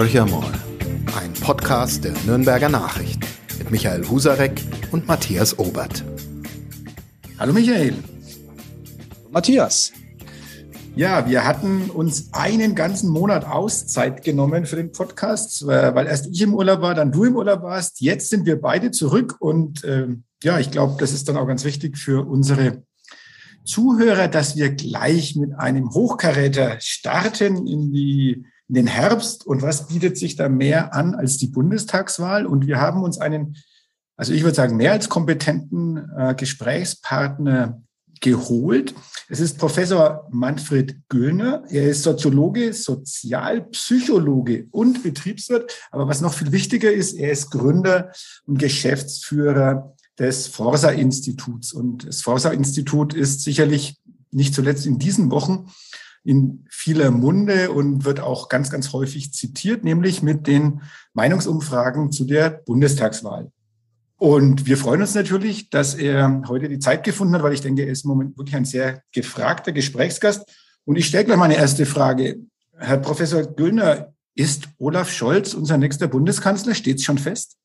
Horcher mal, ein Podcast der Nürnberger Nachrichten mit Michael Husarek und Matthias Obert. Hallo Michael. Matthias. Ja, wir hatten uns einen ganzen Monat Auszeit genommen für den Podcast, weil erst ich im Urlaub war, dann du im Urlaub warst. Jetzt sind wir beide zurück und äh, ja, ich glaube, das ist dann auch ganz wichtig für unsere Zuhörer, dass wir gleich mit einem Hochkaräter starten in die in den Herbst. Und was bietet sich da mehr an als die Bundestagswahl? Und wir haben uns einen, also ich würde sagen, mehr als kompetenten äh, Gesprächspartner geholt. Es ist Professor Manfred Göllner. Er ist Soziologe, Sozialpsychologe und Betriebswirt. Aber was noch viel wichtiger ist, er ist Gründer und Geschäftsführer des Forsa-Instituts. Und das Forsa-Institut ist sicherlich nicht zuletzt in diesen Wochen in vieler Munde und wird auch ganz, ganz häufig zitiert, nämlich mit den Meinungsumfragen zu der Bundestagswahl. Und wir freuen uns natürlich, dass er heute die Zeit gefunden hat, weil ich denke, er ist im Moment wirklich ein sehr gefragter Gesprächsgast. Und ich stelle gleich meine erste Frage. Herr Professor Güllner, ist Olaf Scholz unser nächster Bundeskanzler? Steht es schon fest?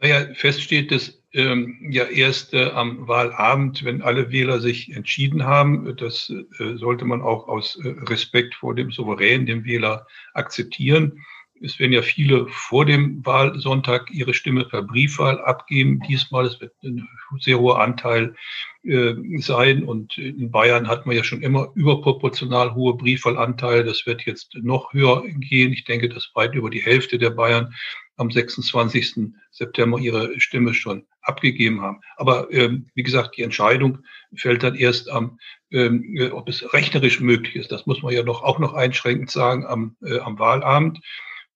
Naja, fest steht es ähm, ja erst äh, am Wahlabend, wenn alle Wähler sich entschieden haben. Das äh, sollte man auch aus äh, Respekt vor dem Souverän, dem Wähler, akzeptieren. Es werden ja viele vor dem Wahlsonntag ihre Stimme per Briefwahl abgeben. Diesmal es wird ein sehr hoher Anteil äh, sein. Und in Bayern hat man ja schon immer überproportional hohe Briefwahlanteile. Das wird jetzt noch höher gehen. Ich denke, dass weit über die Hälfte der Bayern am 26. September ihre Stimme schon abgegeben haben. Aber ähm, wie gesagt, die Entscheidung fällt dann erst am, ähm, äh, ob es rechnerisch möglich ist. Das muss man ja noch auch noch einschränkend sagen am, äh, am Wahlabend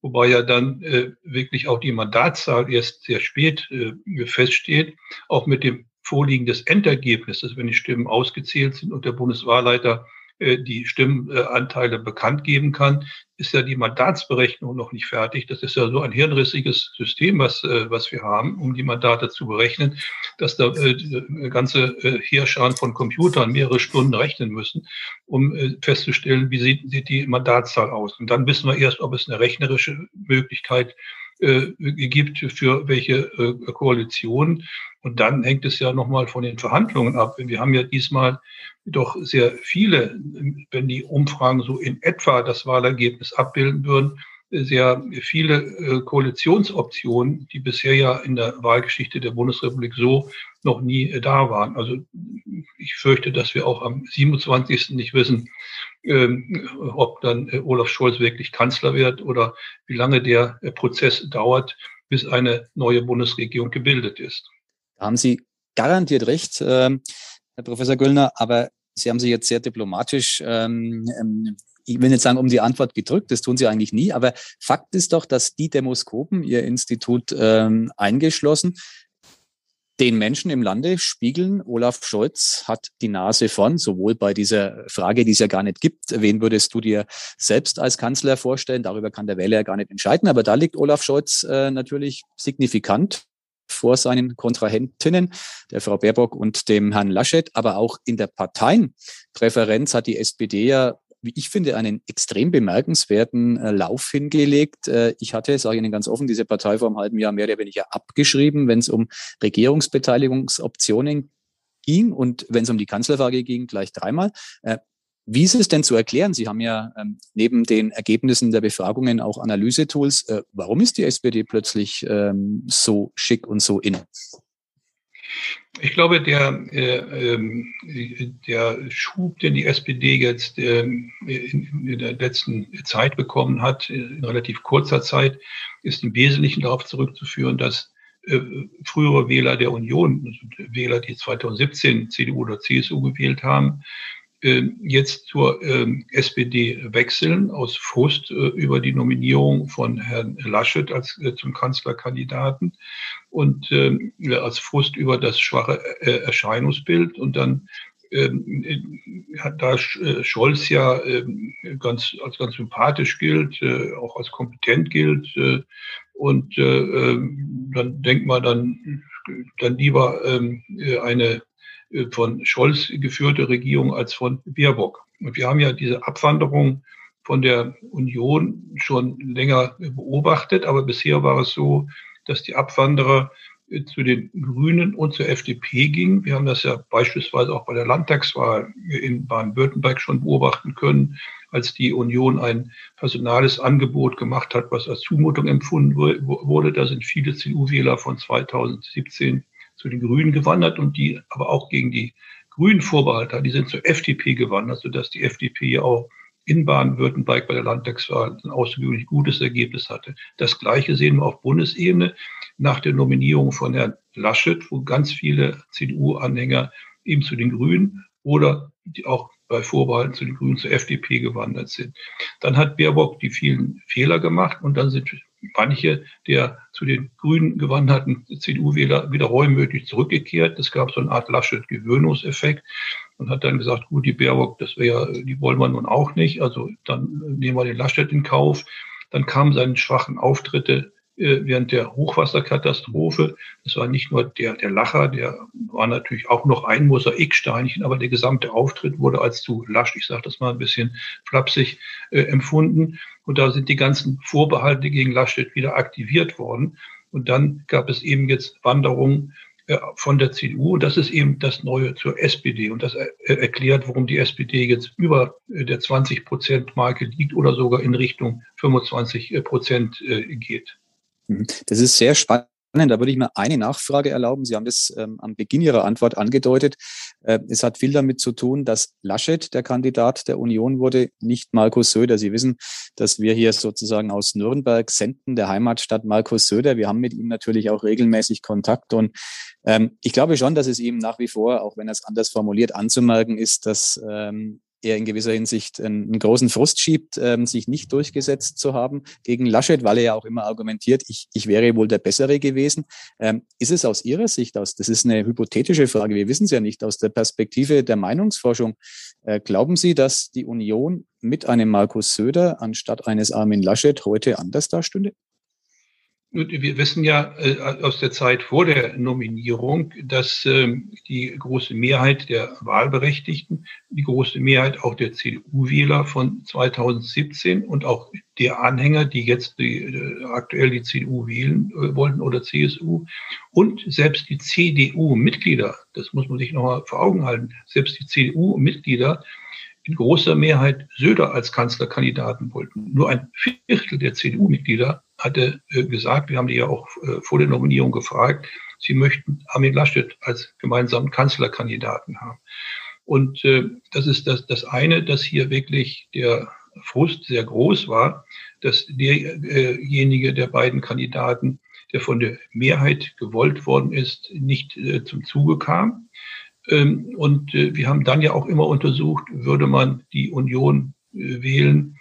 wobei ja dann äh, wirklich auch die Mandatszahl erst sehr spät äh, feststeht, auch mit dem Vorliegen des Endergebnisses, wenn die Stimmen ausgezählt sind und der Bundeswahlleiter die Stimmenanteile bekannt geben kann, ist ja die Mandatsberechnung noch nicht fertig. Das ist ja so ein hirnrissiges System, was, äh, was wir haben, um die Mandate zu berechnen, dass da äh, ganze Heerscharen von Computern mehrere Stunden rechnen müssen, um festzustellen, wie sieht, sieht die Mandatszahl aus. Und dann wissen wir erst, ob es eine rechnerische Möglichkeit gibt für welche Koalition. Und dann hängt es ja nochmal von den Verhandlungen ab. Wir haben ja diesmal doch sehr viele, wenn die Umfragen so in etwa das Wahlergebnis abbilden würden, sehr viele äh, Koalitionsoptionen, die bisher ja in der Wahlgeschichte der Bundesrepublik so noch nie äh, da waren. Also ich fürchte, dass wir auch am 27. nicht wissen, ähm, ob dann äh, Olaf Scholz wirklich Kanzler wird oder wie lange der Prozess dauert, bis eine neue Bundesregierung gebildet ist. Da haben Sie garantiert recht, ähm, Herr Professor Göllner, aber Sie haben sich jetzt sehr diplomatisch, ähm, ähm, ich will nicht sagen, um die Antwort gedrückt, das tun Sie eigentlich nie, aber Fakt ist doch, dass die Demoskopen, Ihr Institut ähm, eingeschlossen, den Menschen im Lande spiegeln, Olaf Scholz hat die Nase vorn, sowohl bei dieser Frage, die es ja gar nicht gibt, wen würdest du dir selbst als Kanzler vorstellen? Darüber kann der Wähler ja gar nicht entscheiden, aber da liegt Olaf Scholz äh, natürlich signifikant vor seinen Kontrahentinnen, der Frau Baerbock und dem Herrn Laschet. Aber auch in der Parteienpräferenz hat die SPD ja wie ich finde, einen extrem bemerkenswerten äh, Lauf hingelegt. Äh, ich hatte, sage ich Ihnen ganz offen, diese Partei vor einem halben Jahr mehr oder weniger abgeschrieben, wenn es um Regierungsbeteiligungsoptionen ging und wenn es um die Kanzlerfrage ging, gleich dreimal. Äh, wie ist es denn zu erklären? Sie haben ja ähm, neben den Ergebnissen der Befragungen auch Analysetools. Äh, warum ist die SPD plötzlich ähm, so schick und so in? Ich glaube, der, äh, ähm, der Schub, den die SPD jetzt äh, in, in, der letzten Zeit bekommen hat, in relativ kurzer Zeit, ist im Wesentlichen darauf zurückzuführen, dass äh, frühere Wähler der Union, also Wähler, die 2017 CDU oder CSU gewählt haben, äh, jetzt zur ähm, SPD wechseln aus Frust äh, über die Nominierung von Herrn Laschet als äh, zum Kanzlerkandidaten und ähm, als Frust über das schwache Erscheinungsbild. Und dann ähm, da Scholz ja ganz, als ganz sympathisch gilt, auch als kompetent gilt, und dann denkt man dann, dann lieber eine äh, von Scholz geführte Regierung als von Baerbock. Und wir haben ja diese Abwanderung von der Union schon länger beobachtet, aber bisher war es so, dass die Abwanderer zu den Grünen und zur FDP ging. Wir haben das ja beispielsweise auch bei der Landtagswahl in Baden-Württemberg schon beobachten können, als die Union ein personales Angebot gemacht hat, was als Zumutung empfunden wurde. Da sind viele CDU-Wähler von 2017 zu den Grünen gewandert und die aber auch gegen die Grünen Vorbehalte. Die sind zur FDP gewandert, sodass die FDP ja auch in Baden-Württemberg bei der Landtagswahl ein außergewöhnlich gutes Ergebnis hatte. Das Gleiche sehen wir auf Bundesebene nach der Nominierung von Herrn Laschet, wo ganz viele CDU-Anhänger eben zu den Grünen oder die auch bei Vorbehalten zu den Grünen zur FDP gewandert sind. Dann hat Baerbock die vielen Fehler gemacht und dann sind manche der zu den Grünen gewanderten CDU-Wähler wieder reumütig zurückgekehrt. Es gab so eine Art Laschet-Gewöhnungseffekt und hat dann gesagt, gut, die Baerbock, das wäre, die wollen wir nun auch nicht, also dann nehmen wir den Laschet in Kauf. Dann kamen seine schwachen Auftritte äh, während der Hochwasserkatastrophe. Das war nicht nur der, der Lacher, der war natürlich auch noch ein Mosaiksteinchen, aber der gesamte Auftritt wurde als zu lasch, ich sage das mal ein bisschen flapsig, äh, empfunden. Und da sind die ganzen Vorbehalte gegen Laschet wieder aktiviert worden. Und dann gab es eben jetzt Wanderungen äh, von der CDU. Und das ist eben das Neue zur SPD. Und das erklärt, warum die SPD jetzt über äh, der 20 Prozent Marke liegt oder sogar in Richtung 25 Prozent geht. Mhm. Das ist sehr spannend. Da würde ich mir eine Nachfrage erlauben. Sie haben das ähm, am Beginn Ihrer Antwort angedeutet. Äh, es hat viel damit zu tun, dass Laschet der Kandidat der Union wurde, nicht Markus Söder. Sie wissen, dass wir hier sozusagen aus Nürnberg senden, der Heimatstadt Markus Söder. Wir haben mit ihm natürlich auch regelmäßig Kontakt. Und ähm, ich glaube schon, dass es ihm nach wie vor, auch wenn er es anders formuliert, anzumerken ist, dass ähm, er in gewisser Hinsicht einen, großen Frust schiebt, ähm, sich nicht durchgesetzt zu haben gegen Laschet, weil er ja auch immer argumentiert, ich, ich wäre wohl der Bessere gewesen. Ähm, ist es aus Ihrer Sicht aus, das ist eine hypothetische Frage, wir wissen es ja nicht, aus der Perspektive der Meinungsforschung, äh, glauben Sie, dass die Union mit einem Markus Söder anstatt eines Armin Laschet heute anders dastünde? Wir wissen ja äh, aus der Zeit vor der Nominierung, dass ähm, die große Mehrheit der Wahlberechtigten, die große Mehrheit auch der CDU-Wähler von 2017 und auch der Anhänger, die jetzt die, äh, aktuell die CDU wählen äh, wollten oder CSU und selbst die CDU-Mitglieder, das muss man sich nochmal vor Augen halten, selbst die CDU-Mitglieder in großer Mehrheit Söder als Kanzlerkandidaten wollten. Nur ein Viertel der CDU-Mitglieder hatte äh, gesagt, wir haben die ja auch äh, vor der Nominierung gefragt, sie möchten Armin Laschet als gemeinsamen Kanzlerkandidaten haben. Und äh, das ist das, das eine, dass hier wirklich der Frust sehr groß war, dass derjenige der beiden Kandidaten, der von der Mehrheit gewollt worden ist, nicht äh, zum Zuge kam. Ähm, und äh, wir haben dann ja auch immer untersucht, würde man die Union äh, wählen,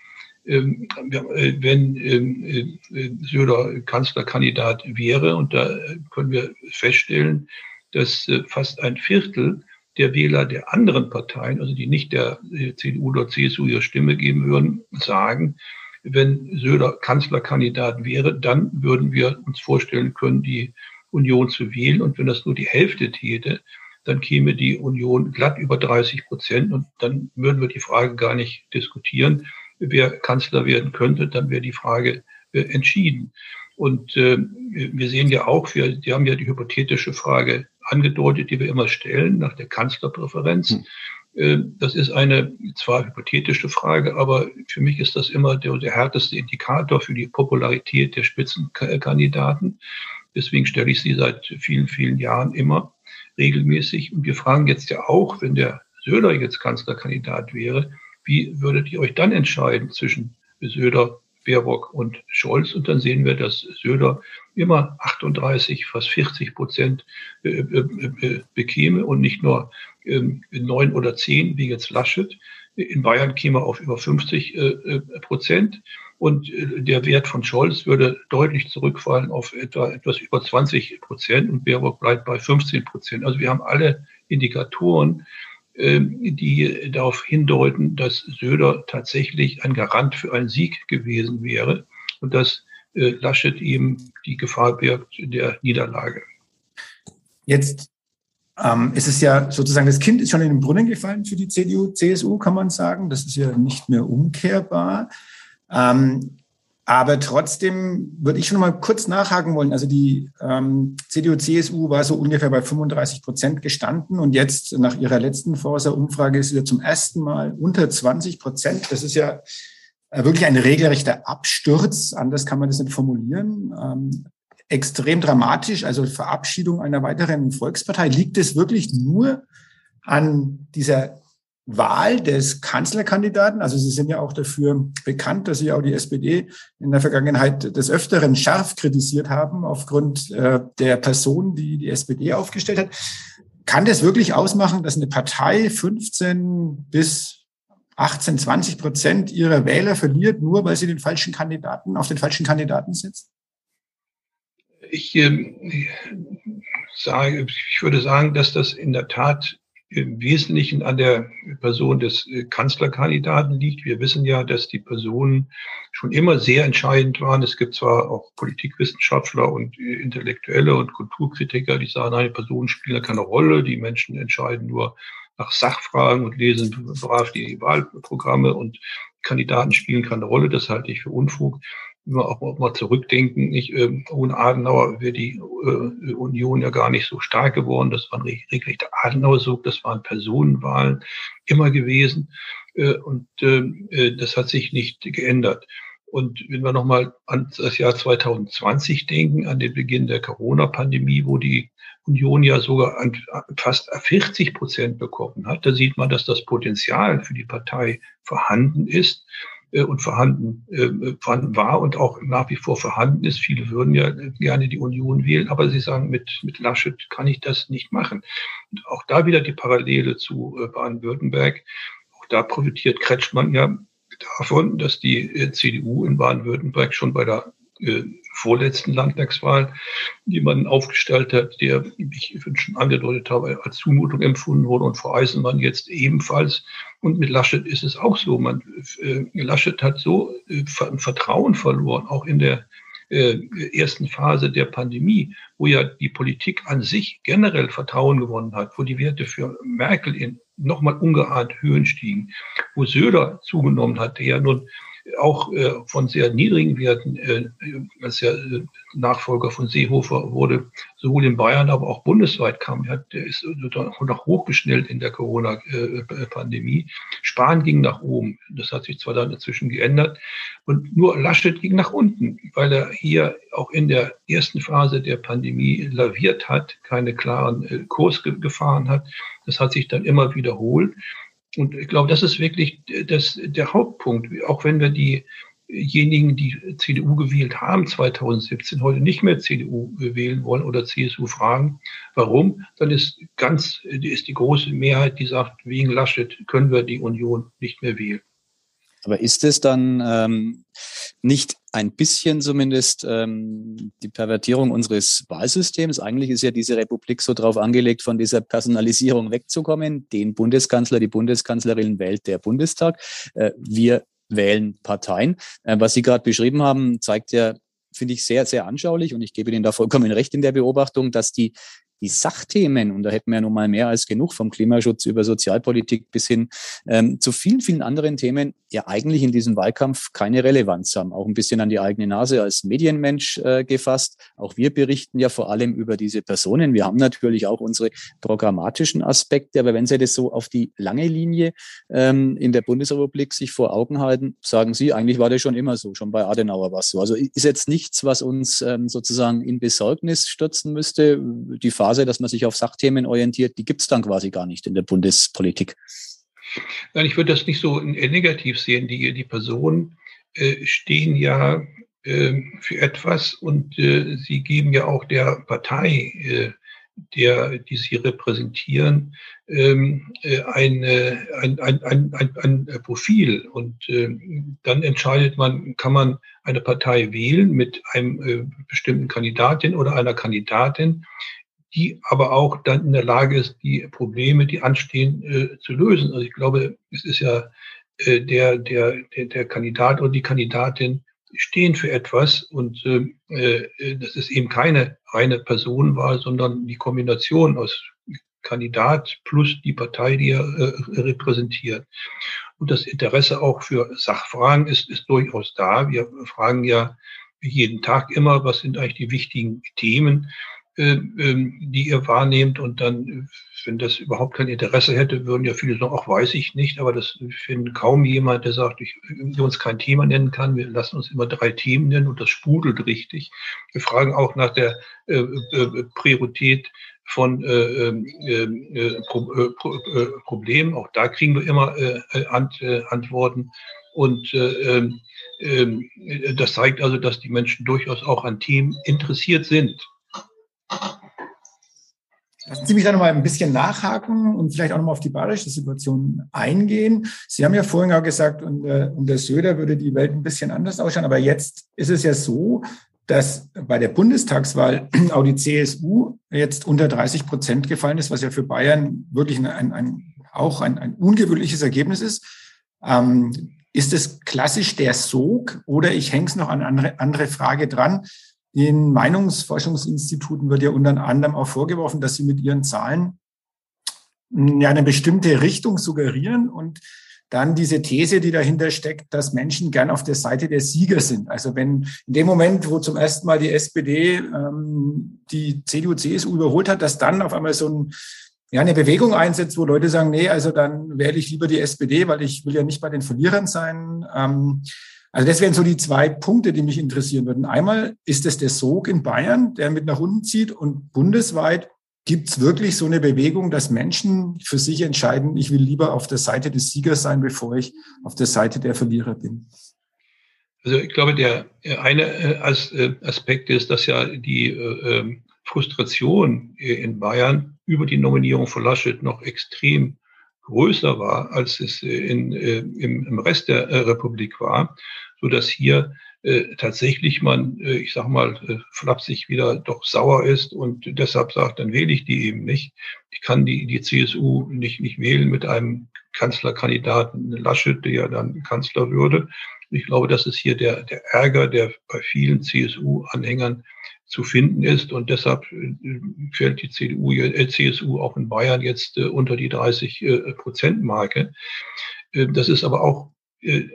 wenn ähm, Söder Kanzlerkandidat wäre. Und da können wir feststellen, dass fast ein Viertel der Wähler der anderen Parteien, also die nicht der CDU oder CSU ihre Stimme geben würden, sagen, wenn Söder Kanzlerkandidat wäre, dann würden wir uns vorstellen können, die Union zu wählen. Und wenn das nur die Hälfte täte, dann käme die Union glatt über 30 Prozent und dann würden wir die Frage gar nicht diskutieren, wer Kanzler werden könnte, dann wäre die Frage äh, entschieden. Und äh, wir sehen ja auch, wir, die haben ja die hypothetische Frage angedeutet, die wir immer stellen nach der Kanzlerpräferenz. Hm. Äh, das ist eine zwar hypothetische Frage, aber für mich ist das immer der, der härteste Indikator für die Popularität der Spitzenkandidaten. Deswegen stelle ich sie seit vielen, vielen Jahren immer regelmäßig. Und wir fragen jetzt ja auch, wenn der Söder jetzt Kanzlerkandidat wäre, wie würdet ihr euch dann entscheiden zwischen Söder, Baerbock und Scholz? Und dann sehen wir, dass Söder immer 38, fast 40 Prozent äh, äh, äh, bekäme und nicht nur ähm, neun oder zehn wie jetzt Laschet. In Bayern käme er auf über 50 Prozent und der Wert von Scholz würde deutlich zurückfallen auf etwa etwas über 20 Prozent und Baerbock bleibt bei 15 Prozent. Also wir haben alle Indikatoren, die darauf hindeuten, dass Söder tatsächlich ein Garant für einen Sieg gewesen wäre und dass äh, Laschet ihm die Gefahr birgt der Niederlage. Jetzt ähm, es ist ja sozusagen, das Kind ist schon in den Brunnen gefallen für die CDU, CSU, kann man sagen. Das ist ja nicht mehr umkehrbar. Ähm, aber trotzdem würde ich schon mal kurz nachhaken wollen. Also die ähm, CDU-CSU war so ungefähr bei 35 Prozent gestanden und jetzt nach ihrer letzten Forsa-Umfrage ist sie zum ersten Mal unter 20 Prozent. Das ist ja äh, wirklich ein regelrechter Absturz. Anders kann man das nicht formulieren. Ähm, extrem dramatisch, also Verabschiedung einer weiteren Volkspartei. Liegt es wirklich nur an dieser Wahl des Kanzlerkandidaten. Also Sie sind ja auch dafür bekannt, dass Sie auch die SPD in der Vergangenheit des Öfteren scharf kritisiert haben aufgrund äh, der Person, die die SPD aufgestellt hat. Kann das wirklich ausmachen, dass eine Partei 15 bis 18, 20 Prozent ihrer Wähler verliert, nur weil sie den falschen Kandidaten auf den falschen Kandidaten setzt? Ich, äh, sage, ich würde sagen, dass das in der Tat im Wesentlichen an der Person des äh, Kanzlerkandidaten liegt. Wir wissen ja, dass die Personen schon immer sehr entscheidend waren. Es gibt zwar auch Politikwissenschaftler und äh, Intellektuelle und Kulturkritiker, die sagen, eine Person spielt keine Rolle. Die Menschen entscheiden nur nach Sachfragen und lesen brav die Wahlprogramme und Kandidaten spielen keine Rolle. Das halte ich für Unfug wir auch mal zurückdenken, nicht, äh, ohne Adenauer wäre die äh, Union ja gar nicht so stark geworden. Das war ein regelrechter Adenauer-Sog, das waren Personenwahlen immer gewesen. Äh, und ähm, äh, das hat sich nicht geändert. Und wenn wir nochmal an das Jahr 2020 denken, an den Beginn der Corona-Pandemie, wo die Union ja sogar an fast 40 Prozent bekommen hat, da sieht man, dass das Potenzial für die Partei vorhanden ist. Äh, und vorhanden, äh, vorhanden war und auch nach wie vor vorhanden ist. Viele würden ja gerne die Union wählen, aber sie sagen, mit, mit Laschet kann ich das nicht machen. Und auch da wieder die Parallele zu äh, Baden-Württemberg. Auch da profitiert Kretschmann ja davon, dass die CDU in Baden-Württemberg schon bei der äh, vorletzten Landtagswahl jemanden aufgestellt hat, der, wie ich schon angedeutet habe, als Zumutung empfunden wurde und Frau Eisenmann jetzt ebenfalls. Und mit Laschet ist es auch so. Man, äh, Laschet hat so äh, Vertrauen verloren, auch in der äh, ersten Phase der Pandemie, wo ja die Politik an sich generell Vertrauen gewonnen hat, wo die Werte für Merkel in nochmal ungeahnt Höhen stiegen, wo Söder zugenommen hat, der ja nun auch äh, von sehr niedrigen Werten, äh, als er äh, Nachfolger von Seehofer wurde, sowohl in Bayern, aber auch bundesweit kam. Er hat, der ist noch hochgeschnellt in der Corona-Pandemie. Spahn ging nach oben. Das hat sich zwar dann inzwischen geändert. Und nur Laschet ging nach unten, weil er hier auch in der ersten Phase der Pandemie laviert hat, keine klaren äh, Kurs gefahren hat. Das hat sich dann immer wiederholt. Und ich glaube, das ist wirklich das, der Hauptpunkt. Auch wenn wir diejenigen, die CDU gewählt haben 2017, heute nicht mehr CDU wählen wollen oder CSU fragen, warum, dann ist ganz, ist die große Mehrheit, die sagt, wegen Laschet können wir die Union nicht mehr wählen. Aber ist es dann ähm, nicht ein bisschen zumindest ähm, die Pervertierung unseres Wahlsystems? Eigentlich ist ja diese Republik so darauf angelegt, von dieser Personalisierung wegzukommen. Den Bundeskanzler, die Bundeskanzlerin wählt der Bundestag. Äh, wir wählen Parteien. Äh, was Sie gerade beschrieben haben, zeigt ja finde ich sehr, sehr anschaulich und ich gebe Ihnen da vollkommen recht in der Beobachtung, dass die die Sachthemen, und da hätten wir ja nun mal mehr als genug vom Klimaschutz über Sozialpolitik bis hin ähm, zu vielen, vielen anderen Themen, ja eigentlich in diesem Wahlkampf keine Relevanz haben. Auch ein bisschen an die eigene Nase als Medienmensch äh, gefasst. Auch wir berichten ja vor allem über diese Personen. Wir haben natürlich auch unsere programmatischen Aspekte, aber wenn Sie das so auf die lange Linie ähm, in der Bundesrepublik sich vor Augen halten, sagen Sie, eigentlich war das schon immer so, schon bei Adenauer war es so. Also ist jetzt nichts, was uns ähm, sozusagen in Besorgnis stürzen müsste. Die Phase, dass man sich auf Sachthemen orientiert, die gibt es dann quasi gar nicht in der Bundespolitik. Nein, ich würde das nicht so negativ sehen. Die, die Personen äh, stehen ja äh, für etwas und äh, sie geben ja auch der Partei, äh, der, die sie repräsentieren, ähm, äh, ein, ein, ein, ein, ein, Profil. Und äh, dann entscheidet man, kann man eine Partei wählen mit einem bestimmten Kandidatin oder einer Kandidatin, die aber auch dann in der Lage ist, die Probleme, die anstehen, äh, zu lösen. Also ich glaube, es ist ja äh, der, der, der, der Kandidat oder die Kandidatin stehen für etwas und äh, äh das ist eben keine reine Personenwahl, sondern die Kombination aus Kandidat plus die Partei, die er äh, repräsentiert. Und das Interesse auch für Sachfragen ist, ist durchaus da. Wir fragen ja jeden Tag immer, was sind eigentlich die wichtigen Themen, die ihr wahrnehmt. Und dann, wenn das überhaupt kein Interesse hätte, würden ja viele sagen, auch weiß ich nicht. Aber das finden kaum jemand, der sagt, ich der uns kein Thema nennen kann. Wir lassen uns immer drei Themen nennen und das sprudelt richtig. Wir fragen auch nach der äh, äh, Priorität von äh, ähm, äh, äh, Pro, äh, Pro, äh, Problemen. Auch da kriegen wir immer äh, Ant, äh, Antworten. Und äh, äh, das zeigt also, dass die Menschen durchaus auch an Themen interessiert sind. Lassen Sie mich da nochmal ein bisschen nachhaken und vielleicht auch nochmal auf die bayerische Situation eingehen. Sie haben ja vorhin auch gesagt, unter, unter Söder würde die Welt ein bisschen anders ausschauen, aber jetzt ist es ja so, dass bei der Bundestagswahl auch die CSU jetzt unter 30 Prozent gefallen ist, was ja für Bayern wirklich ein, ein, auch ein, ein ungewöhnliches Ergebnis ist. Ähm, ist es klassisch der Sog oder ich hänge es noch an andere, andere Frage dran? Den Meinungsforschungsinstituten wird ja unter anderem auch vorgeworfen, dass sie mit ihren Zahlen ja eine bestimmte Richtung suggerieren und dann diese These, die dahinter steckt, dass Menschen gern auf der Seite der Sieger sind. Also wenn in dem Moment, wo zum ersten Mal die SPD ähm, die CDU, CSU überholt hat, dass dann auf einmal so ein, ja, eine Bewegung einsetzt, wo Leute sagen, nee, also dann wähle ich lieber die SPD, weil ich will ja nicht bei den Verlierern sein. Ähm, also das wären so die zwei Punkte, die mich interessieren würden. Einmal ist es der Sog in Bayern, der mit nach unten zieht und bundesweit Gibt es wirklich so eine Bewegung, dass Menschen für sich entscheiden, ich will lieber auf der Seite des Siegers sein, bevor ich auf der Seite der Verlierer bin? Also ich glaube, der eine äh, äh, Aspekt ist, dass ja die äh, ähm, Frustration in Bayern über die Nominierung von Laschet noch extrem größer war, als es in, im, Rest der Republik war, so dass hier äh, tatsächlich man, äh, ich sag mal, äh, flapsig wieder doch sauer ist und deshalb sagt, dann wähle ich die eben nicht. Ich kann die, die CSU nicht, nicht wählen mit einem Kanzlerkandidaten Laschet, der ja dann Kanzler würde. Ich glaube, das ist hier der, der Ärger, der bei vielen CSU-Anhängern zu finden ist. Und deshalb äh, fällt die CDU, äh, CSU auch in Bayern jetzt äh, unter die 30 äh. Äh, das ist aber auch äh,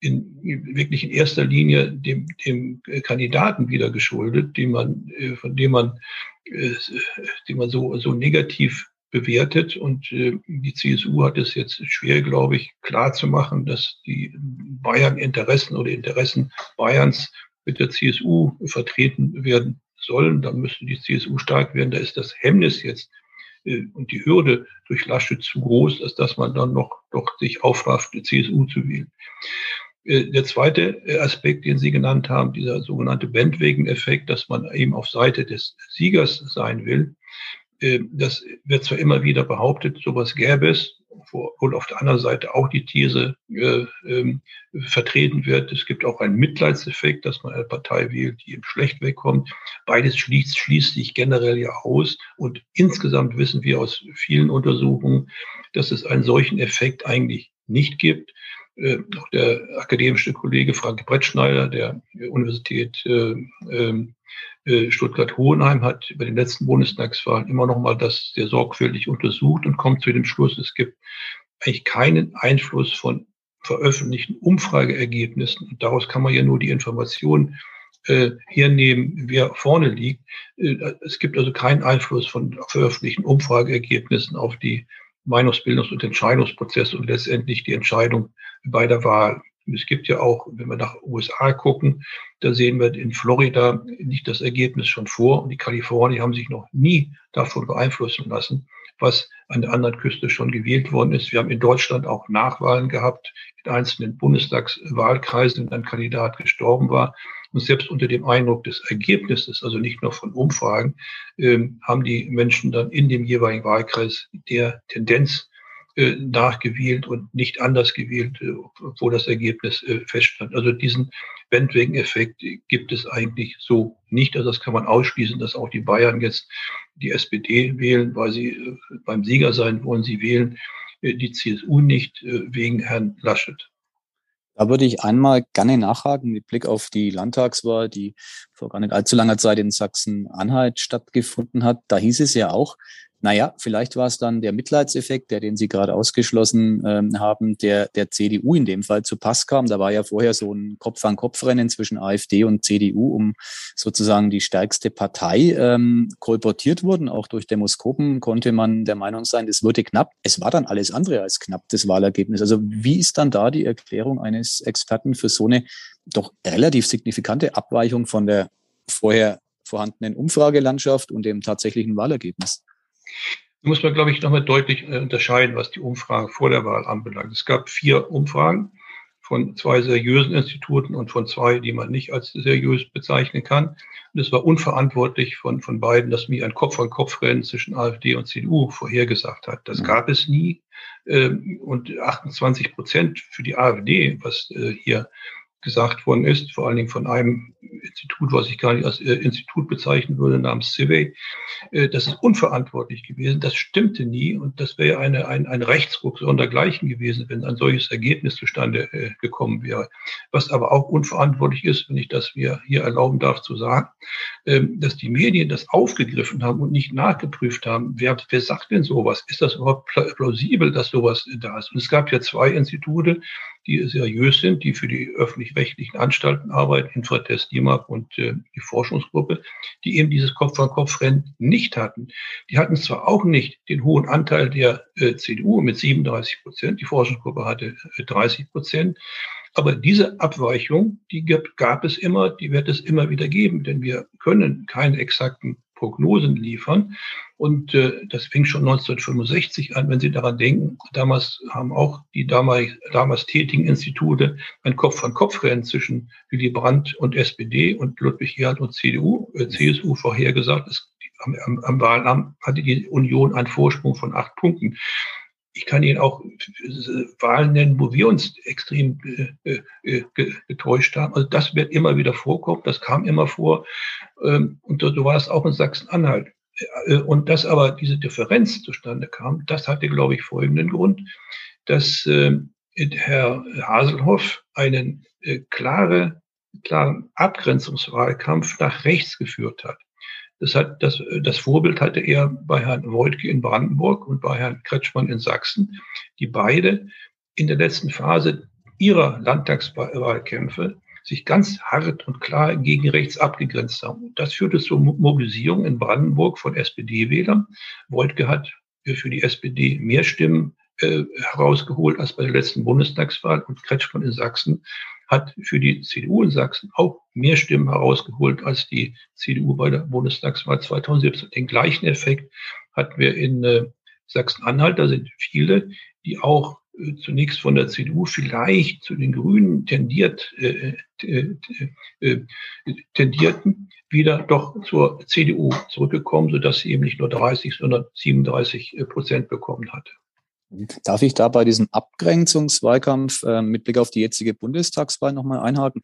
in, wirklich in erster Linie dem, dem Kandidaten wieder geschuldet, den man, äh, von dem man, äh, den man so, so negativ bewertet. Und äh, die CSU hat es jetzt schwer, glaube ich, klar zu machen, dass die Bayern-Interessen oder Interessen Bayerns mit der CSU vertreten werden sollen. Da müsste die CSU stark werden. Da ist das Hemmnis jetzt und die Hürde durch Laschet zu groß, als dass man dann noch doch sich aufrafft, die CSU zu wählen. Äh, der zweite äh, Aspekt, den Sie genannt haben, dieser sogenannte Bandwagon-Effekt, dass man eben auf Seite des Siegers sein will, äh, das wird zwar immer wieder behauptet, sowas gäbe es, und auf der anderen Seite auch die These äh, ähm, vertreten wird. Es gibt auch einen Mitleidseffekt, dass man eine Partei wählt, die eben schlecht wegkommt. Beides schließt, schließt sich generell ja aus. Und insgesamt wissen wir aus vielen Untersuchungen, dass es einen solchen Effekt eigentlich nicht gibt auch der akademische Kollege Frank Brettschneider der Universität äh, ähm, äh, Stuttgart-Hohenheim hat bei den letzten Bundestagswahlen immer noch mal das sehr sorgfältig untersucht und kommt zu dem Schluss, es gibt eigentlich keinen Einfluss von veröffentlichten Umfrageergebnissen. Und daraus kann man ja nur die Information äh, hernehmen, wer vorne liegt. Äh, es gibt also keinen Einfluss von veröffentlichten Umfrageergebnissen auf die Meinungsbildungs- und Entscheidungsprozess und letztendlich die Entscheidung bei der Wahl. Es gibt ja auch, wenn wir nach USA gucken, da sehen wir in Florida nicht das Ergebnis schon vor und die Kalifornier haben sich noch nie davon beeinflussen lassen, was an der anderen Küste schon gewählt worden ist. Wir haben in Deutschland auch Nachwahlen gehabt, in einzelnen Bundestagswahlkreisen, wenn ein Kandidat gestorben war. Und selbst unter dem Eindruck des Ergebnisses, also nicht nur von Umfragen, ähm, haben die Menschen dann in dem jeweiligen Wahlkreis der Tendenz äh, nachgewählt und nicht anders gewählt, äh, obwohl das Ergebnis äh, feststand. Also diesen Bandwagon-Effekt gibt es eigentlich so nicht. Also das kann man ausschließen, dass auch die Bayern jetzt die SPD wählen, weil sie äh, beim Sieger sein wollen. Sie wählen äh, die CSU nicht äh, wegen Herrn Laschet. Da würde ich einmal gerne nachhaken mit Blick auf die Landtagswahl, die vor gar nicht allzu langer Zeit in Sachsen-Anhalt stattgefunden hat. Da hieß es ja auch, Naja, vielleicht war es dann der Mitleidseffekt, der den Sie gerade ausgeschlossen ähm, haben, der der CDU in dem Fall zu Pass kam. Da war ja vorher so ein Kopf-an-Kopf-Rennen zwischen AfD und CDU um sozusagen die stärkste Partei. Ähm, kolportiert wurden, auch durch Demoskopen konnte man der Meinung sein, es wurde knapp. Es war dann alles andere als knapp, das Wahlergebnis. Also wie ist dann da die Erklärung eines Experten für so eine doch relativ signifikante Abweichung von der vorher vorhandenen Umfragelandschaft und dem tatsächlichen Wahlergebnis? Da muss man, glaube ich, nochmal deutlich äh, unterscheiden, was die Umfragen vor der Wahl anbelangt. Es gab vier Umfragen von zwei seriösen Instituten und von zwei, die man nicht als seriös bezeichnen kann. Und es war unverantwortlich von, von beiden, dass mir ein Kopf-an-Kopf-Rennen zwischen AfD und CDU vorhergesagt hat. Das mhm. gab es nie. Ähm, und 28 Prozent für die AfD, was äh, hier gesagt worden ist, vor allen Dingen von einem Institut, was ich gar nicht als äh, Institut bezeichnen würde, namens Civey, äh, das ist unverantwortlich gewesen. Das stimmte nie und das wäre eine, ein, ein Rechtsruck sondergleichen gewesen, wenn ein solches Ergebnis zustande äh, gekommen wäre. Was aber auch unverantwortlich ist, wenn ich das mir hier erlauben darf zu sagen, ähm, dass die Medien das aufgegriffen haben und nicht nachgeprüft haben. Wer, wer sagt denn sowas? Ist das überhaupt plausibel, dass sowas da ist? Und es gab ja zwei Institute, die seriös sind, die für die öffentlich-rechtlichen Anstalten arbeiten, Infratest, DIMAP und äh, die Forschungsgruppe, die eben dieses Kopf-an-Kopf-Rennen nicht hatten. Die hatten zwar auch nicht den hohen Anteil der äh, CDU mit 37 Prozent, die Forschungsgruppe hatte äh, 30 Prozent, aber diese Abweichung, die gab, gab es immer, die wird es immer wieder geben, denn wir können keine exakten Prognosen liefern. Und äh, das fing schon 1965 an, wenn Sie daran denken. Damals haben auch die damals, damals tätigen Institute ein Kopf-an-Kopf-Rennen zwischen Willy Brandt und SPD und Ludwig Erhard und CDU, äh, CSU vorhergesagt. Es, am, am, am Wahlamt hatte die Union einen Vorsprung von acht Punkten. Ich kann Ihnen auch äh, Wahlen nennen, wo wir uns extrem äh, äh, getäuscht haben. Also das wird immer wieder vorkommen, das kam immer vor. Ähm, und so war es auch in Sachsen-Anhalt. Und dass aber diese Differenz zustande kam, das hatte, glaube ich, folgenden Grund, dass Herr Haselhoff einen klare, klaren Abgrenzungswahlkampf nach rechts geführt hat. Das, hat, das, das Vorbild hatte er bei Herrn Wojtke in Brandenburg und bei Herrn Kretschmann in Sachsen, die beide in der letzten Phase ihrer Landtagswahlkämpfe sich ganz hart und klar gegen rechts abgegrenzt haben. Das führte zur Mobilisierung in Brandenburg von SPD-Wählern. Wojtke hat für die SPD mehr Stimmen äh, herausgeholt als bei der letzten Bundestagswahl und Kretschmann in Sachsen hat für die CDU in Sachsen auch mehr Stimmen herausgeholt als die CDU bei der Bundestagswahl 2017. Den gleichen Effekt hatten wir in äh, Sachsen-Anhalt. Da sind viele, die auch äh, zunächst von der CDU vielleicht zu den Grünen tendiert, äh, äh, äh, tendierten, wieder doch zur CDU zurückgekommen, sodass sie eben nicht nur 30, sondern 37 Prozent bekommen hatte. Darf ich da bei diesem Abgrenzungswahlkampf äh, mit Blick auf die jetzige Bundestagswahl nochmal einhaken?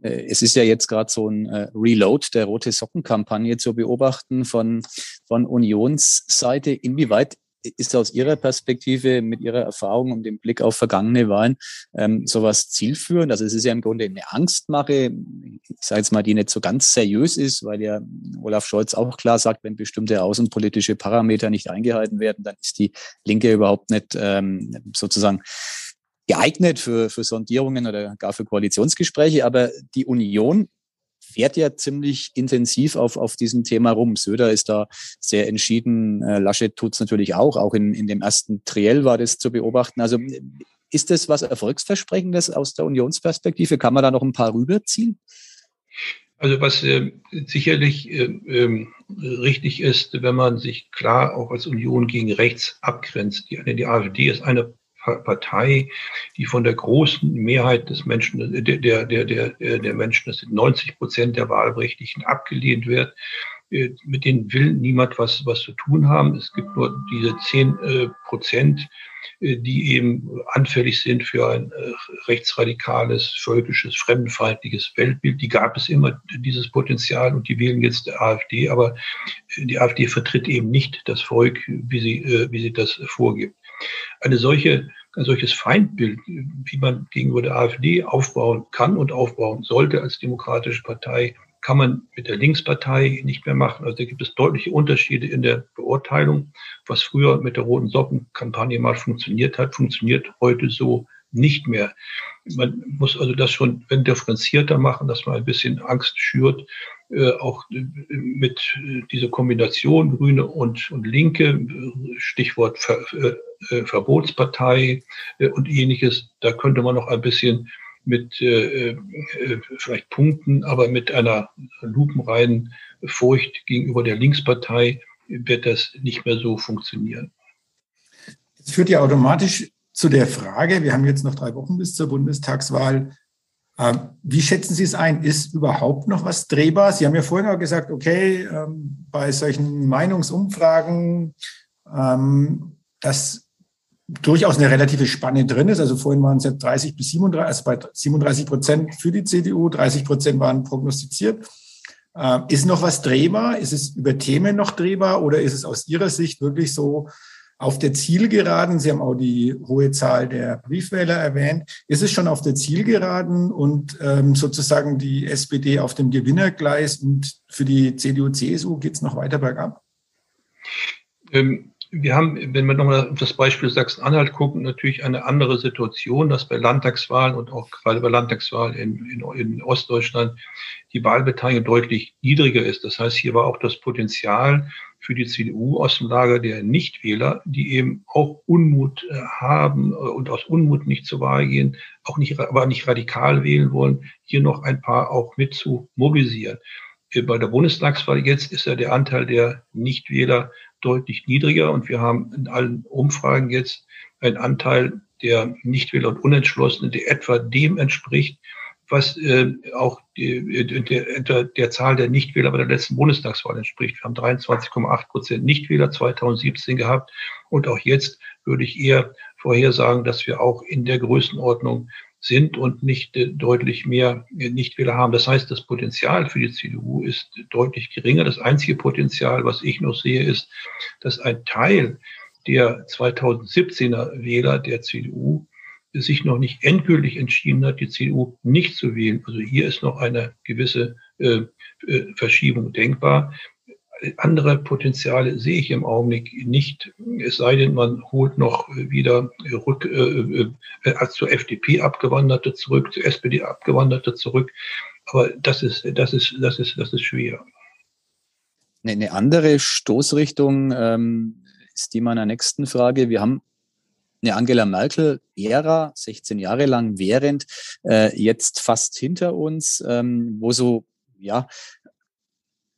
Äh, es ist ja jetzt gerade so ein äh, Reload der Rote Socken-Kampagne zu beobachten von, von Unionsseite. Inwieweit ist aus Ihrer Perspektive mit Ihrer Erfahrung und dem Blick auf vergangene Wahlen ähm, sowas zielführend? Also es ist ja im Grunde eine Angstmache, ich sage jetzt mal, die nicht so ganz seriös ist, weil ja Olaf Scholz auch klar sagt, wenn bestimmte außenpolitische Parameter nicht eingehalten werden, dann ist die Linke überhaupt nicht ähm, sozusagen geeignet für, für Sondierungen oder gar für Koalitionsgespräche. Aber die Union fährt ja ziemlich intensiv auf, auf diesem Thema rum. Söder ist da sehr entschieden. Äh, Laschet tut es natürlich auch. Auch in, in dem ersten Triell war das zu beobachten. Also ist das was Erfolgsversprechendes aus der Unionsperspektive? Kann man da noch ein paar rüberziehen? Also was äh, sicherlich äh, äh, richtig ist, wenn man sich klar auch als Union gegen rechts abgrenzt. Die, die AfD ist eine Partei, die von der großen Mehrheit des Menschen, der, der, der, der, der Menschen, das sind 90 Prozent der Wahlberechtigten, abgelehnt wird. Äh, mit denen will niemand was, was zu tun haben. Es gibt nur diese 10 äh, Prozent, äh, die eben anfällig sind für ein rechtsradikales, völkisches, fremdenfeindliches Weltbild. Die gab es immer, dieses Potenzial, und die wählen jetzt der AfD, aber die AfD vertritt eben nicht das Volk, wie sie, wie sie das vorgibt. Eine solche, ein solches Feindbild, wie man gegenüber der AfD aufbauen kann und aufbauen sollte als demokratische Partei, kann man mit der Linkspartei nicht mehr machen. Also da gibt es deutliche Unterschiede in der Beurteilung. Was früher mit der roten Socken-Kampagne mal funktioniert hat, funktioniert heute so nicht mehr. Man muss also das schon wenn differenzierter machen, dass man ein bisschen Angst schürt, auch äh, mit äh, dieser Kombination Grüne und, und Linke, Stichwort Ver, äh, Verbotspartei äh, und ähnliches. Da könnte man noch ein bisschen mit äh, äh, vielleicht Punkten, aber mit einer lupenreinen Furcht gegenüber der Linkspartei wird das nicht mehr so funktionieren. Das führt ja automatisch zu der Frage, wir haben jetzt noch drei Wochen bis zur Bundestagswahl. Ähm, wie schätzen Sie es ein? Ist überhaupt noch was drehbar? Sie haben ja vorhin auch gesagt, okay, ähm, bei solchen Meinungsumfragen, ähm, dass durchaus eine relative Spanne drin ist. Also vorhin waren es ja 30 bis 37, also bei 37 Prozent für die CDU, 30 Prozent waren prognostiziert. Ist noch was drehbar? Ist es über Themen noch drehbar oder ist es aus Ihrer Sicht wirklich so auf der Zielgeraden? Sie haben auch die hohe Zahl der Briefwähler erwähnt. Ist es schon auf der Zielgeraden und ähm, sozusagen die SPD auf dem Gewinnergleis und für die CDU, CSU geht es noch weiter bergab? Ähm wir haben, wenn wir nochmal auf das Beispiel Sachsen-Anhalt gucken, natürlich eine andere Situation, dass bei Landtagswahlen und auch gerade bei Landtagswahlen in, in, in Ostdeutschland die Wahlbeteiligung deutlich niedriger ist. Das heißt, hier war auch das Potenzial für die CDU aus dem Lager der Nichtwähler, die eben auch Unmut äh, haben äh, und aus Unmut nicht zur Wahl gehen, auch nicht, aber nicht radikal wählen wollen, hier noch ein paar auch mit zu mobilisieren. Äh, bei der Bundestagswahl jetzt ist ja der Anteil der Nichtwähler deutlich niedriger und wir haben in allen Umfragen jetzt einen Anteil der Nichtwähler und Unentschlossenen, der etwa dem entspricht, was äh, auch die, der, der Zahl der Nichtwähler bei der letzten Bundestagswahl entspricht. Wir haben 23,8 Prozent Nichtwähler 2017 gehabt und auch jetzt würde ich eher vorhersagen, dass wir auch in der Größenordnung sind und nicht äh, deutlich mehr äh, Nichtwähler haben. Das heißt, das Potenzial für die CDU ist deutlich geringer. Das einzige Potenzial, was ich noch sehe, ist, dass ein Teil der 2017er Wähler der CDU sich noch nicht endgültig entschieden hat, die CDU nicht zu wählen. Also hier ist noch eine gewisse äh, äh Verschiebung denkbar andere Potenziale sehe ich im Augenblick nicht. Es sei denn, man holt noch wieder rück, äh, äh, als zur FDP Abgewanderte zurück, zur SPD Abgewanderte zurück. Aber das ist, das ist, das ist, das ist schwer. Eine andere Stoßrichtung ähm, ist die meiner nächsten Frage. Wir haben eine Angela Merkel-Ära, 16 Jahre lang während, äh, jetzt fast hinter uns, ähm, wo so ja,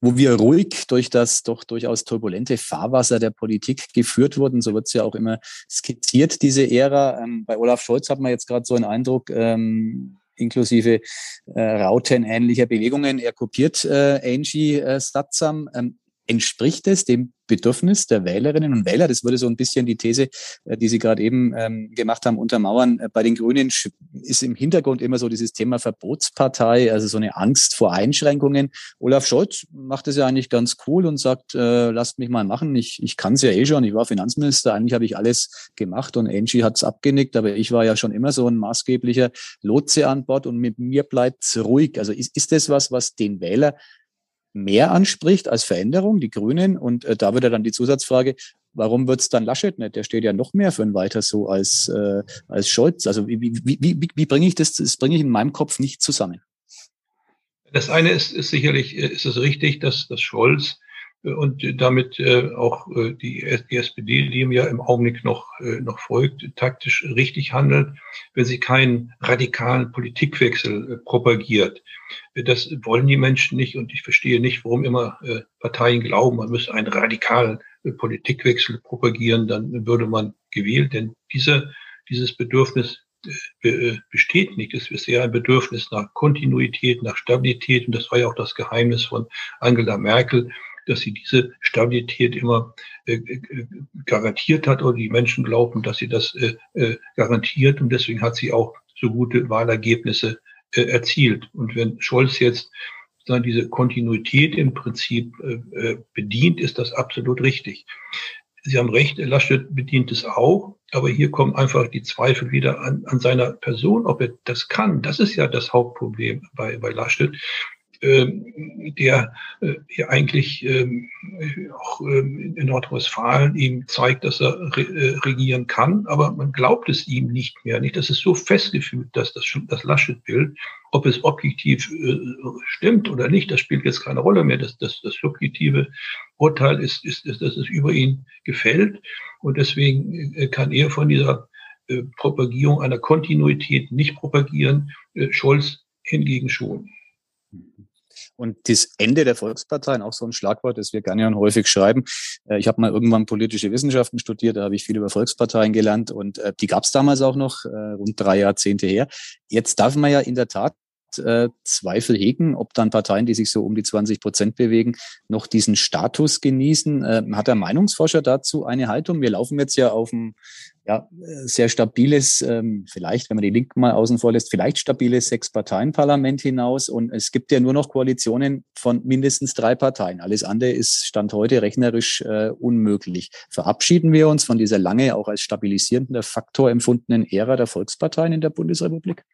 wo wir ruhig durch das doch durchaus turbulente Fahrwasser der Politik geführt wurden. So wird es ja auch immer skizziert, diese Ära. Ähm, bei Olaf Scholz hat man jetzt gerade so einen Eindruck, ähm, inklusive äh, rautenähnlicher Bewegungen. Er kopiert äh, Angie äh, Statsam. Ähm, entspricht es dem Bedürfnis der Wählerinnen und Wähler? Das würde so ein bisschen die These, äh, die Sie gerade eben ähm, gemacht haben, untermauern. Äh, bei den Grünen ist im Hintergrund immer so dieses Thema Verbotspartei, also so eine Angst vor Einschränkungen. Olaf Scholz macht es ja eigentlich ganz cool und sagt, äh, lasst mich mal machen. Ich, ich kann es ja eh schon. Ich war Finanzminister. Eigentlich habe ich alles gemacht und Angie hat es abgenickt. Aber ich war ja schon immer so ein maßgeblicher Lotse an Bord und mit mir bleibt es ruhig. Also ist, ist das was, was den Wähler mehr anspricht als Veränderung, die Grünen. Und äh, da würde dann die Zusatzfrage, warum wird es dann Laschet nicht? Der steht ja noch mehr für ein weiter so als, äh, als Scholz. Also wie, wie, wie, wie bringe ich das, das bringe ich in meinem Kopf nicht zusammen. Das eine ist, ist sicherlich, äh, ist es richtig, dass, dass Scholz und damit äh, auch äh, die, SPD, die ihm ja im Augenblick noch, äh, noch folgt, taktisch richtig handelt, wenn sie keinen radikalen Politikwechsel äh, propagiert. Das wollen die Menschen nicht und ich verstehe nicht, warum immer äh, Parteien glauben, man müsse einen radikalen äh, Politikwechsel propagieren, dann würde man gewählt, denn diese, dieses Bedürfnis äh, besteht nicht. Es ist eher ein Bedürfnis nach Kontinuität, nach Stabilität und das war ja auch das Geheimnis von Angela Merkel, dass sie diese Stabilität immer garantiert hat oder die Menschen glauben, dass sie das garantiert und deswegen hat sie auch so gute Wahlergebnisse äh, erzielt. Und wenn Scholz jetzt sagen, diese Kontinuität im Prinzip äh, äh, bedient, ist das absolut richtig. Sie haben recht, Laschet bedient es auch, aber hier kommen einfach die Zweifel wieder an, an seiner Person, ob er das kann. Das ist ja das Hauptproblem bei, bei Laschet. Ähm, der äh, hier eigentlich ähm, auch ähm, in Nordrhein-Westfalen ihm zeigt, dass er äh, regieren kann, aber man glaubt es ihm nicht mehr. Nicht, das ist so festgefügt, dass das, das Laschet-Bild, ob es objektiv äh, stimmt oder nicht, das spielt jetzt keine Rolle mehr. Das, das, das subjektive Urteil ist, ist, ist, dass es über ihn gefällt und deswegen kann er von dieser Propagierung einer Kontinuität nicht propagieren, Scholz hingegen schon. Und das Ende der Volksparteien, auch so ein Schlagwort, das wir gerne und häufig schreiben. Äh, ich habe mal irgendwann politische Wissenschaften studiert, da habe ich viel über Volksparteien gelernt und äh, die gab es damals auch noch, äh, rund drei Jahrzehnte her. Jetzt darf man ja in der Tat Zweifel hegen, ob dann Parteien, die sich so um die 20 Prozent bewegen, noch diesen Status genießen. Hat der Meinungsforscher dazu eine Haltung? Wir laufen jetzt ja auf ein ja, sehr stabiles, ähm, vielleicht, wenn man die Linken mal außen vor lässt, vielleicht stabiles Sechs-Parteien-Parlament hinaus. Und es gibt ja nur noch Koalitionen von mindestens drei Parteien. Alles andere ist Stand heute rechnerisch äh, unmöglich. Verabschieden wir uns von dieser lange auch als stabilisierender Faktor empfundenen Ära der Volksparteien in der Bundesrepublik?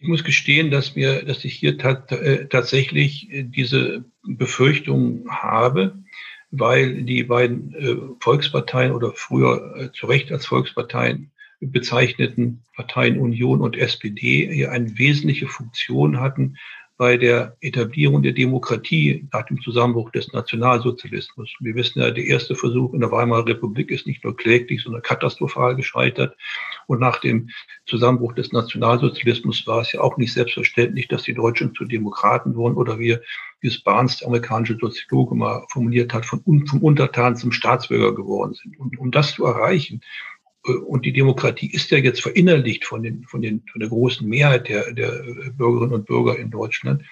Ich muss gestehen, dass mir, dass ich hier äh, tatsächlich äh, diese Befürchtung habe, weil die beiden äh, Volksparteien oder früher äh, zu Recht als Volksparteien bezeichneten Parteien Union und SPD hier eine wesentliche Funktion hatten, bei der Etablierung der Demokratie nach dem Zusammenbruch des Nationalsozialismus. Wir wissen ja, der erste Versuch in der Weimarer Republik ist nicht nur kläglich, sondern katastrophal gescheitert. Und nach dem Zusammenbruch des Nationalsozialismus war es ja auch nicht selbstverständlich, dass die Deutschen zu Demokraten wurden oder wie, wie es Barnes, der amerikanische Soziologe, mal formuliert hat, von, vom Untertan zum Staatsbürger geworden sind. Und um das zu erreichen, und die Demokratie ist ja jetzt verinnerlicht von, den, von, den, von der großen Mehrheit der, der Bürgerinnen und Bürger in Deutschland.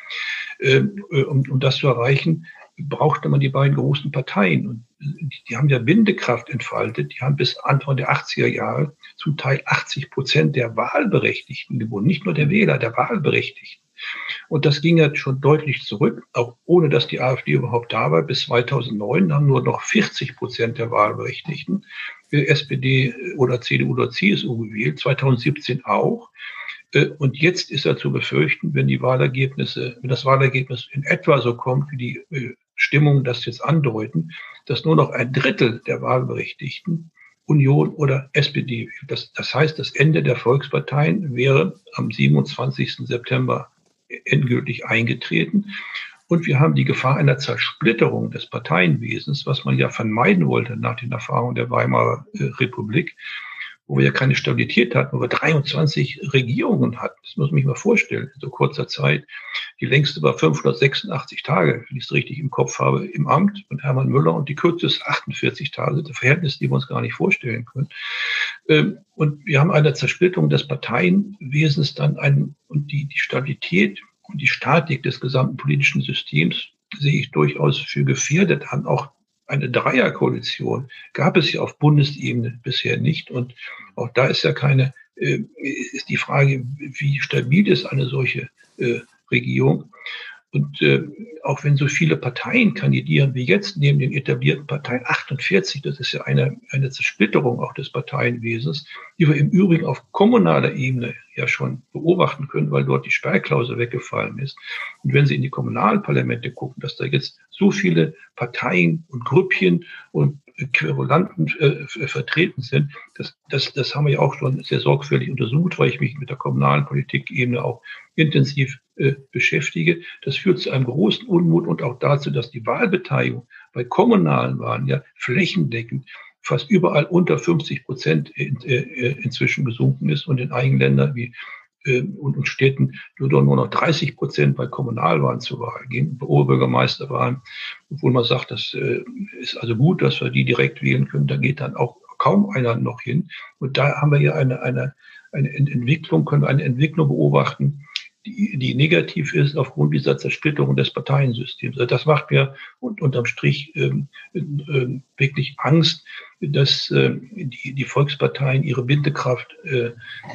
Ähm, äh, um, um das zu erreichen, brauchte man die beiden großen Parteien. Und die, die haben ja Bindekraft entfaltet. Die haben bis Anfang der 80er Jahre zum Teil 80 Prozent der Wahlberechtigten gewonnen. Nicht nur der Wähler, der Wahlberechtigten. Und das ging ja schon deutlich zurück, auch ohne dass die AfD überhaupt da war. Bis 2009 haben nur noch 40 Prozent der Wahlberechtigten SPD oder CDU oder CSU gewählt, 2017 auch. Äh, und jetzt ist er zu befürchten, wenn die Wahlergebnisse, wenn das Wahlergebnis in etwa so kommt, wie die äh, Stimmungen das jetzt andeuten, dass nur noch ein Drittel der Wahlberechtigten Union oder SPD. Das, das heißt, das Ende der Volksparteien wäre am 27. September endgültig eingetreten. Und wir haben die Gefahr einer Zersplitterung des Parteienwesens, was man ja vermeiden wollte nach den Erfahrungen der Weimarer äh, Republik, wo wir ja keine Stabilität hatten, wo wir 23 Regierungen hatten. Das muss man sich mal vorstellen, in so kurzer Zeit. Die längste war 586 Tage, wenn ich es richtig im Kopf habe, im Amt von Hermann Müller und die kürzeste 48 Tage. Das Verhältnis, die wir uns gar nicht vorstellen können. Ähm, und wir haben eine Zersplitterung des Parteienwesens dann ein, und die, die Stabilität und die Statik des gesamten politischen Systems sehe ich durchaus für gefährdet an. Auch eine Dreierkoalition gab es ja auf Bundesebene bisher nicht. Und auch da ist ja keine, äh, ist die Frage, wie stabil ist eine solche äh, Regierung. Und äh, auch wenn so viele Parteien kandidieren wie jetzt, neben den etablierten Parteien 48, das ist ja eine, eine Zersplitterung auch des Parteienwesens, die wir im Übrigen auf kommunaler Ebene ja schon beobachten können, weil dort die Sperrklausel weggefallen ist. Und wenn Sie in die Kommunalparlamente gucken, dass da jetzt so viele Parteien und Grüppchen und Querulanten äh, vertreten sind, das, das, das haben wir ja auch schon sehr sorgfältig untersucht, weil ich mich mit der kommunalen Politikebene auch intensiv äh, beschäftige. Das führt zu einem großen Unmut und auch dazu, dass die Wahlbeteiligung bei kommunalen Wahlen ja flächendeckend fast überall unter 50 Prozent in, äh, inzwischen gesunken ist und in einigen Ländern wie äh, und, und Städten nur nur noch 30 Prozent bei Kommunalwahlen zur Wahl gehen, bei Oberbürgermeisterwahlen, obwohl man sagt, das äh, ist also gut, dass wir die direkt wählen können, da geht dann auch kaum einer noch hin. Und da haben wir ja eine, eine, eine Entwicklung, können wir eine Entwicklung beobachten, die, die negativ ist aufgrund dieser Zersplitterung des Parteiensystems. Also das macht mir unterm Strich ähm, äh, wirklich Angst, dass äh, die, die Volksparteien ihre Bindekraft äh,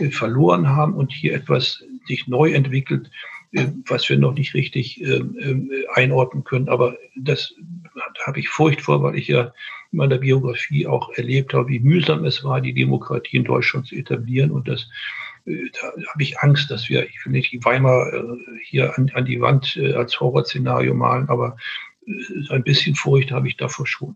verloren haben und hier etwas sich neu entwickelt, äh, was wir noch nicht richtig äh, einordnen können. Aber das da habe ich Furcht vor, weil ich ja in meiner Biografie auch erlebt habe, wie mühsam es war, die Demokratie in Deutschland zu etablieren und dass äh, da habe ich Angst, dass wir, ich will nicht die Weimar äh, hier an, an die Wand äh, als Horrorszenario malen, aber ein bisschen Furcht habe ich davor schon.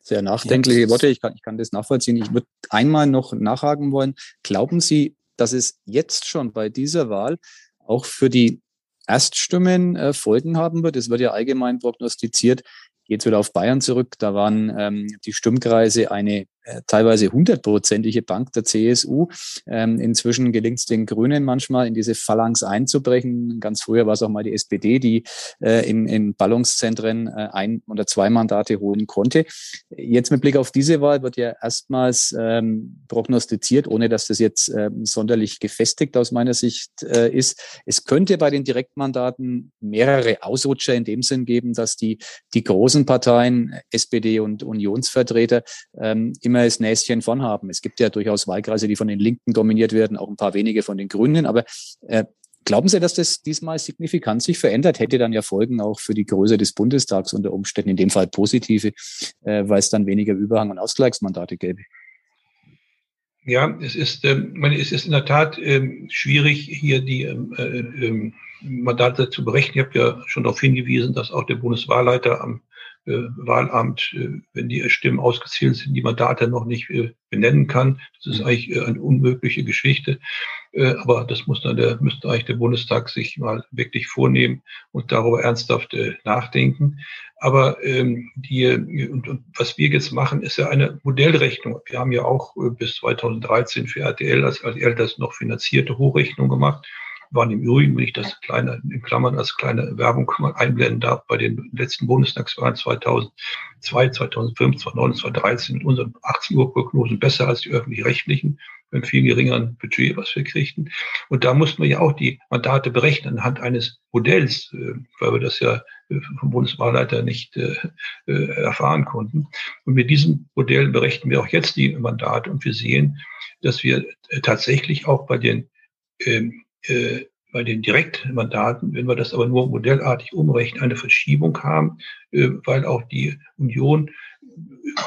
Sehr nachdenkliche Worte, ich kann, ich kann das nachvollziehen. Ich würde einmal noch nachhaken wollen. Glauben Sie, dass es jetzt schon bei dieser Wahl auch für die Erststimmen äh, Folgen haben wird? Es wird ja allgemein prognostiziert, geht wieder auf Bayern zurück, da waren ähm, die Stimmkreise eine äh, teilweise hundertprozentige Bank der CSU. Ähm, inzwischen gelingt es den Grünen manchmal, in diese Phalanx einzubrechen. Ganz früher war es auch mal die SPD, die äh, in, in Ballungszentren äh, ein oder zwei Mandate holen konnte. Jetzt mit Blick auf diese Wahl wird ja erstmals ähm, prognostiziert, ohne dass das jetzt äh, sonderlich gefestigt aus meiner Sicht äh, ist. Es könnte bei den Direktmandaten mehrere Ausrutscher in dem Sinn geben, dass die, die großen Parteien, SPD und Unionsvertreter, ähm, immer das Näschen von haben. Es gibt ja durchaus Wahlkreise, die von den Linken dominiert werden, auch ein paar wenige von den Grünen. Aber äh, glauben Sie, dass das diesmal signifikant sich verändert? Hätte dann ja Folgen auch für die Größe des Bundestags unter Umständen, in dem Fall positive, äh, weil es dann weniger Überhang- und Ausgleichsmandate gäbe. Ja, es ist, äh, meine, es ist in der Tat äh, schwierig, hier die ähm, äh, ähm, Mandate zu berechnen. Ich habe ja schon darauf hingewiesen, dass auch der Bundeswahlleiter am Wahlamt, äh, wenn die Stimmen ausgezählt sind, die Mandate noch nicht äh, benennen kann. Das ist mhm. eigentlich äh, eine unmögliche Geschichte. Äh, aber das muss dann der, müsste eigentlich der Bundestag sich mal wirklich vornehmen und darüber ernsthaft äh, nachdenken. Aber ähm, die, und, und was wir jetzt machen, ist ja eine Modellrechnung. Wir haben ja auch äh, bis 2013 für RTL, als RTL das noch finanzierte Hochrechnung gemacht waren im Übrigen, wenn ich das kleine, in Klammern als kleine Werbung einblenden darf, bei den letzten Bundestagswahlen 2002, 2005, 2009, 2013 mit unseren 18 Uhr Prognosen besser als die öffentlich-rechtlichen, mit viel geringeren Budget, was wir kriegten. Und da mussten wir ja auch die Mandate berechnen anhand eines Modells, äh, weil wir das ja äh, vom Bundeswahlleiter nicht äh, erfahren konnten. Und mit diesem Modell berechnen wir auch jetzt die Mandate und wir sehen, dass wir tatsächlich auch bei den ähm, äh, bei den Direktmandaten, wenn wir das aber nur modellartig umrechnen, eine Verschiebung haben, äh, weil auch die Union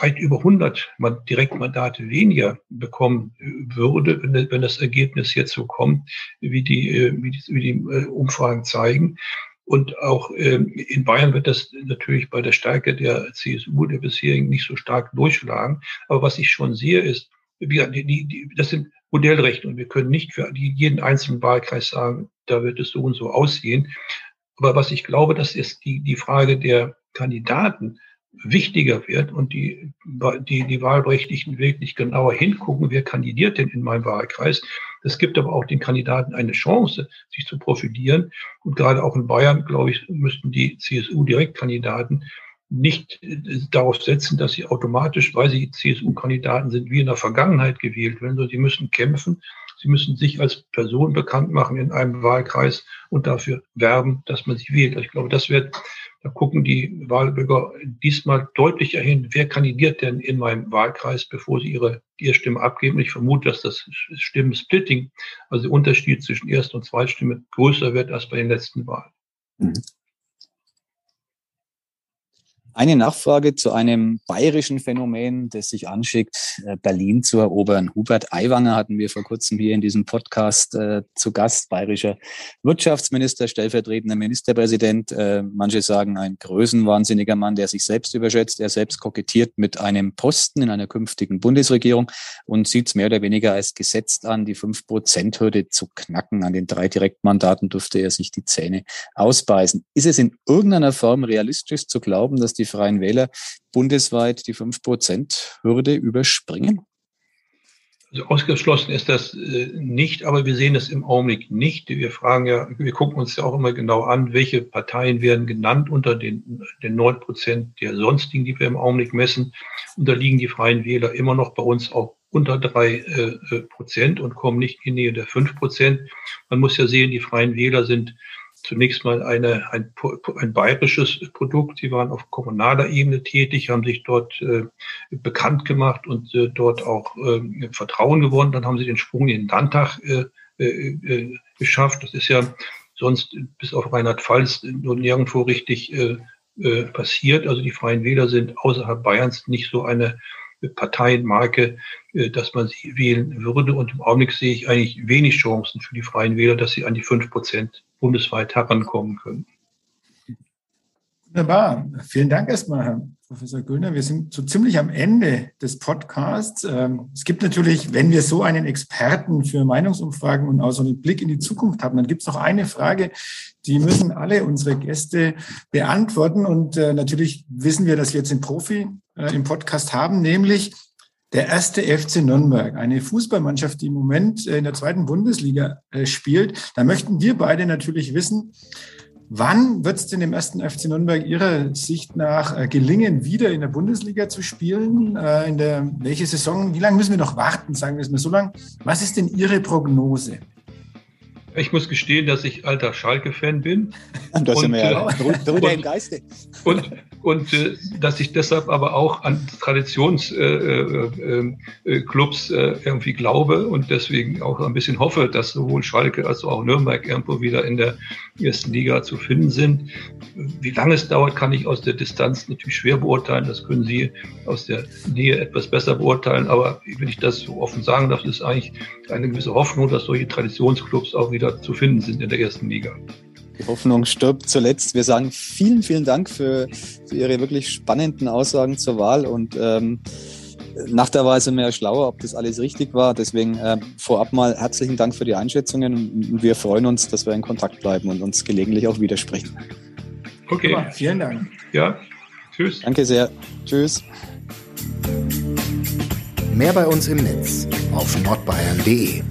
weit über 100 Direktmandate weniger bekommen äh, würde, wenn, das Ergebnis jetzt so kommt, wie die, äh, wie die, wie die äh, Umfragen zeigen. Und auch ähm, in Bayern wird das natürlich bei der Stärke der CSU, der bisherigen, nicht so stark durchschlagen. Aber was ich schon sehe, ist, die, die, das sind Modellrechnungen. Wir können nicht für jeden einzelnen Wahlkreis sagen, da wird es so und so aussehen. Aber was ich glaube, dass ist die, die Frage der Kandidaten wichtiger wird und die, die, die Wahlberechtigten wirklich genauer hingucken, wer kandidiert denn in meinem Wahlkreis. Das gibt aber auch den Kandidaten eine Chance, sich zu profitieren. Und gerade auch in Bayern, glaube ich, müssten die CSU-Direktkandidaten nicht äh, darauf setzen, dass sie automatisch, weil sie CSU-Kandidaten sind, wie in der Vergangenheit gewählt werden, sondern sie müssen kämpfen. Sie müssen sich als Person bekannt machen in einem Wahlkreis und dafür werben, dass man sie wählt. Also ich glaube, das wird, da gucken die Wahlbürger diesmal deutlicher hin, wer kandidiert denn in meinem Wahlkreis, bevor sie ihre, ihre Stimme abgeben. ich vermute, dass das Stimmensplitting, also der Unterschied zwischen Erst- und Zweitstimme größer wird als bei den letzten Wahlen. Mhm. Eine Nachfrage zu einem bayerischen Phänomen, das sich anschickt, äh, Berlin zu erobern. Hubert Aiwanger hatten wir vor kurzem hier in diesem Podcast äh, zu Gast, bayerischer Wirtschaftsminister, stellvertretender Ministerpräsident. Äh, manche sagen ein größenwahnsinniger Mann, der sich selbst überschätzt. Er selbst kokettiert mit einem Posten in einer künftigen Bundesregierung und sieht es mehr oder weniger als gesetzt an, die 5-Prozent-Hürde zu knacken. An den drei Direktmandaten dürfte er sich die Zähne ausbeißen. Ist es in irgendeiner Form realistisch zu glauben, dass die die Freien Wähler bundesweit die 5-Prozent-Hürde überspringen? Also ausgeschlossen ist das äh, nicht, aber wir sehen das im Augenblick nicht. Wir fragen ja, wir gucken uns ja auch immer genau an, welche Parteien werden genannt unter den, den 9 Prozent der sonstigen, die wir im Augenblick messen. Und da liegen die Freien Wähler immer noch bei uns auch unter drei äh, Prozent und kommen nicht in die Nähe der fünf Prozent. Man muss ja sehen, die Freien Wähler sind zunächst mal eine, ein, ein bayerisches Produkt. Sie waren auf kommunaler Ebene tätig, haben sich dort äh, bekannt gemacht und äh, dort auch äh, Vertrauen gewonnen. Dann haben sie den Sprung in den Landtag äh, äh, äh geschafft. Das ist ja sonst bis auf Rheinland-Pfalz nur nirgendwo richtig äh, äh, passiert. Also die Freien Wähler sind außerhalb Bayerns nicht so eine Parteienmarke, dass man sie wählen würde. Und im Augenblick sehe ich eigentlich wenig Chancen für die Freien Wähler, dass sie an die fünf Prozent bundesweit herankommen können. Wunderbar. Vielen Dank erstmal, Herr Professor Güllner. Wir sind so ziemlich am Ende des Podcasts. Ähm, es gibt natürlich, wenn wir so einen Experten für Meinungsumfragen und auch so einen Blick in die Zukunft haben, dann gibt es noch eine Frage, die müssen alle unsere Gäste beantworten. Und äh, natürlich wissen wir, dass wir jetzt einen Profi äh, im Podcast haben, nämlich der erste FC Nürnberg, eine Fußballmannschaft, die im Moment äh, in der zweiten Bundesliga spielt. Da möchten wir beide natürlich wissen, Wann wird es denn dem ersten FC Nürnberg Ihrer Sicht nach äh, gelingen, wieder in der Bundesliga zu spielen? Äh, in der, welche Saison? Wie lange müssen wir noch warten? Sagen wir es mal so lang. Was ist denn Ihre Prognose? Ich muss gestehen, dass ich alter Schalke-Fan bin. Das sind wir ja Brüder im Geiste. Und, und äh, dass ich deshalb aber auch an Traditionsclubs äh, äh, äh, äh, irgendwie glaube und deswegen auch ein bisschen hoffe, dass sowohl Schalke als auch Nürnberg irgendwo wieder in der ersten Liga zu finden sind. Wie lange es dauert, kann ich aus der Distanz natürlich schwer beurteilen. Das können Sie aus der Nähe etwas besser beurteilen. Aber wenn ich das so offen sagen darf, ist eigentlich eine gewisse Hoffnung, dass solche Traditionsclubs auch wieder zu finden sind in der ersten Liga. Die Hoffnung stirbt zuletzt. Wir sagen vielen, vielen Dank für, für Ihre wirklich spannenden Aussagen zur Wahl und ähm, nach der Wahl sind wir ja schlauer, ob das alles richtig war. Deswegen äh, vorab mal herzlichen Dank für die Einschätzungen und wir freuen uns, dass wir in Kontakt bleiben und uns gelegentlich auch widersprechen. Okay. Ja, vielen Dank. Ja, tschüss. Danke sehr. Tschüss. Mehr bei uns im Netz auf nordbayern.de